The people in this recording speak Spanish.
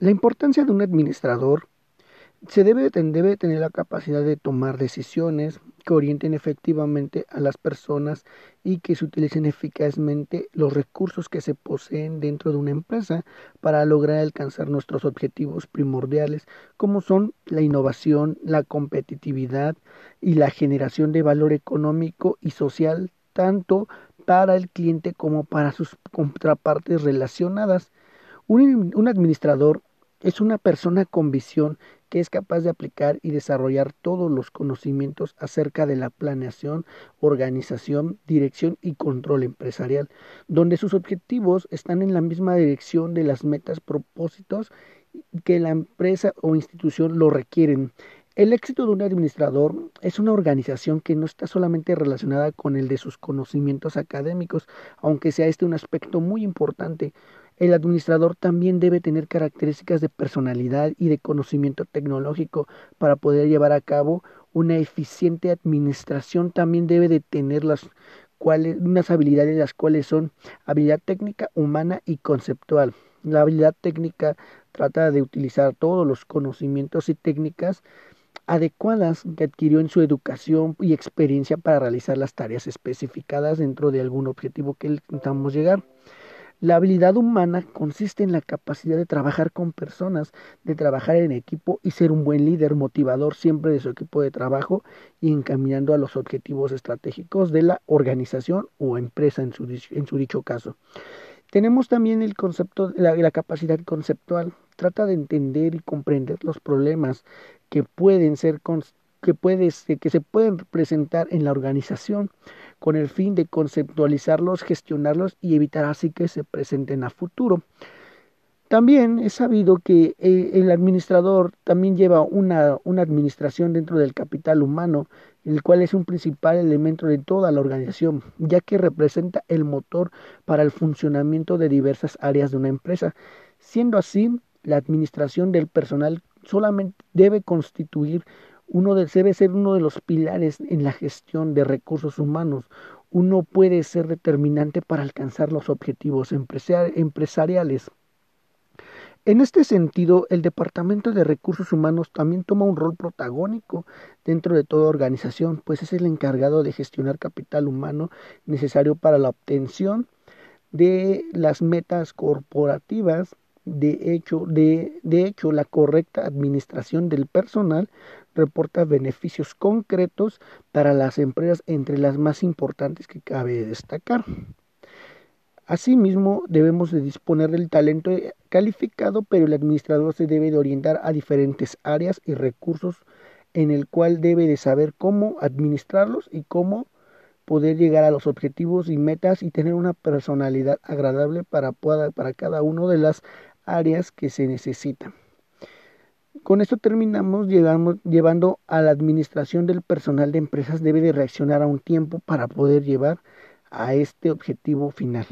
La importancia de un administrador se debe, debe tener la capacidad de tomar decisiones que orienten efectivamente a las personas y que se utilicen eficazmente los recursos que se poseen dentro de una empresa para lograr alcanzar nuestros objetivos primordiales como son la innovación, la competitividad y la generación de valor económico y social tanto para el cliente como para sus contrapartes relacionadas. Un, un administrador es una persona con visión que es capaz de aplicar y desarrollar todos los conocimientos acerca de la planeación, organización, dirección y control empresarial, donde sus objetivos están en la misma dirección de las metas, propósitos que la empresa o institución lo requieren. El éxito de un administrador es una organización que no está solamente relacionada con el de sus conocimientos académicos, aunque sea este un aspecto muy importante. El administrador también debe tener características de personalidad y de conocimiento tecnológico para poder llevar a cabo una eficiente administración. También debe de tener las cuales, unas habilidades las cuales son habilidad técnica, humana y conceptual. La habilidad técnica trata de utilizar todos los conocimientos y técnicas adecuadas que adquirió en su educación y experiencia para realizar las tareas especificadas dentro de algún objetivo que intentamos llegar. La habilidad humana consiste en la capacidad de trabajar con personas, de trabajar en equipo y ser un buen líder motivador siempre de su equipo de trabajo y encaminando a los objetivos estratégicos de la organización o empresa en su, dicho caso. Tenemos también el concepto, la, la capacidad conceptual. Trata de entender y comprender los problemas que pueden ser que, que se pueden presentar en la organización con el fin de conceptualizarlos, gestionarlos y evitar así que se presenten a futuro. También es sabido que eh, el administrador también lleva una, una, administración dentro del capital humano, el cual es un principal elemento de toda la organización, ya que representa el motor para el funcionamiento de diversas áreas de una empresa. Siendo así, la administración del personal solamente debe constituir uno debe ser uno de los pilares en la gestión de recursos humanos. Uno puede ser determinante para alcanzar los objetivos empresariales. En este sentido, el Departamento de Recursos Humanos también toma un rol protagónico dentro de toda organización, pues es el encargado de gestionar capital humano necesario para la obtención de las metas corporativas. De hecho, de, de hecho, la correcta administración del personal reporta beneficios concretos para las empresas entre las más importantes que cabe destacar. Asimismo, debemos de disponer del talento calificado, pero el administrador se debe de orientar a diferentes áreas y recursos en el cual debe de saber cómo administrarlos y cómo poder llegar a los objetivos y metas y tener una personalidad agradable para, para cada una de las áreas que se necesitan. Con esto terminamos llevando a la administración del personal de empresas debe de reaccionar a un tiempo para poder llevar a este objetivo final.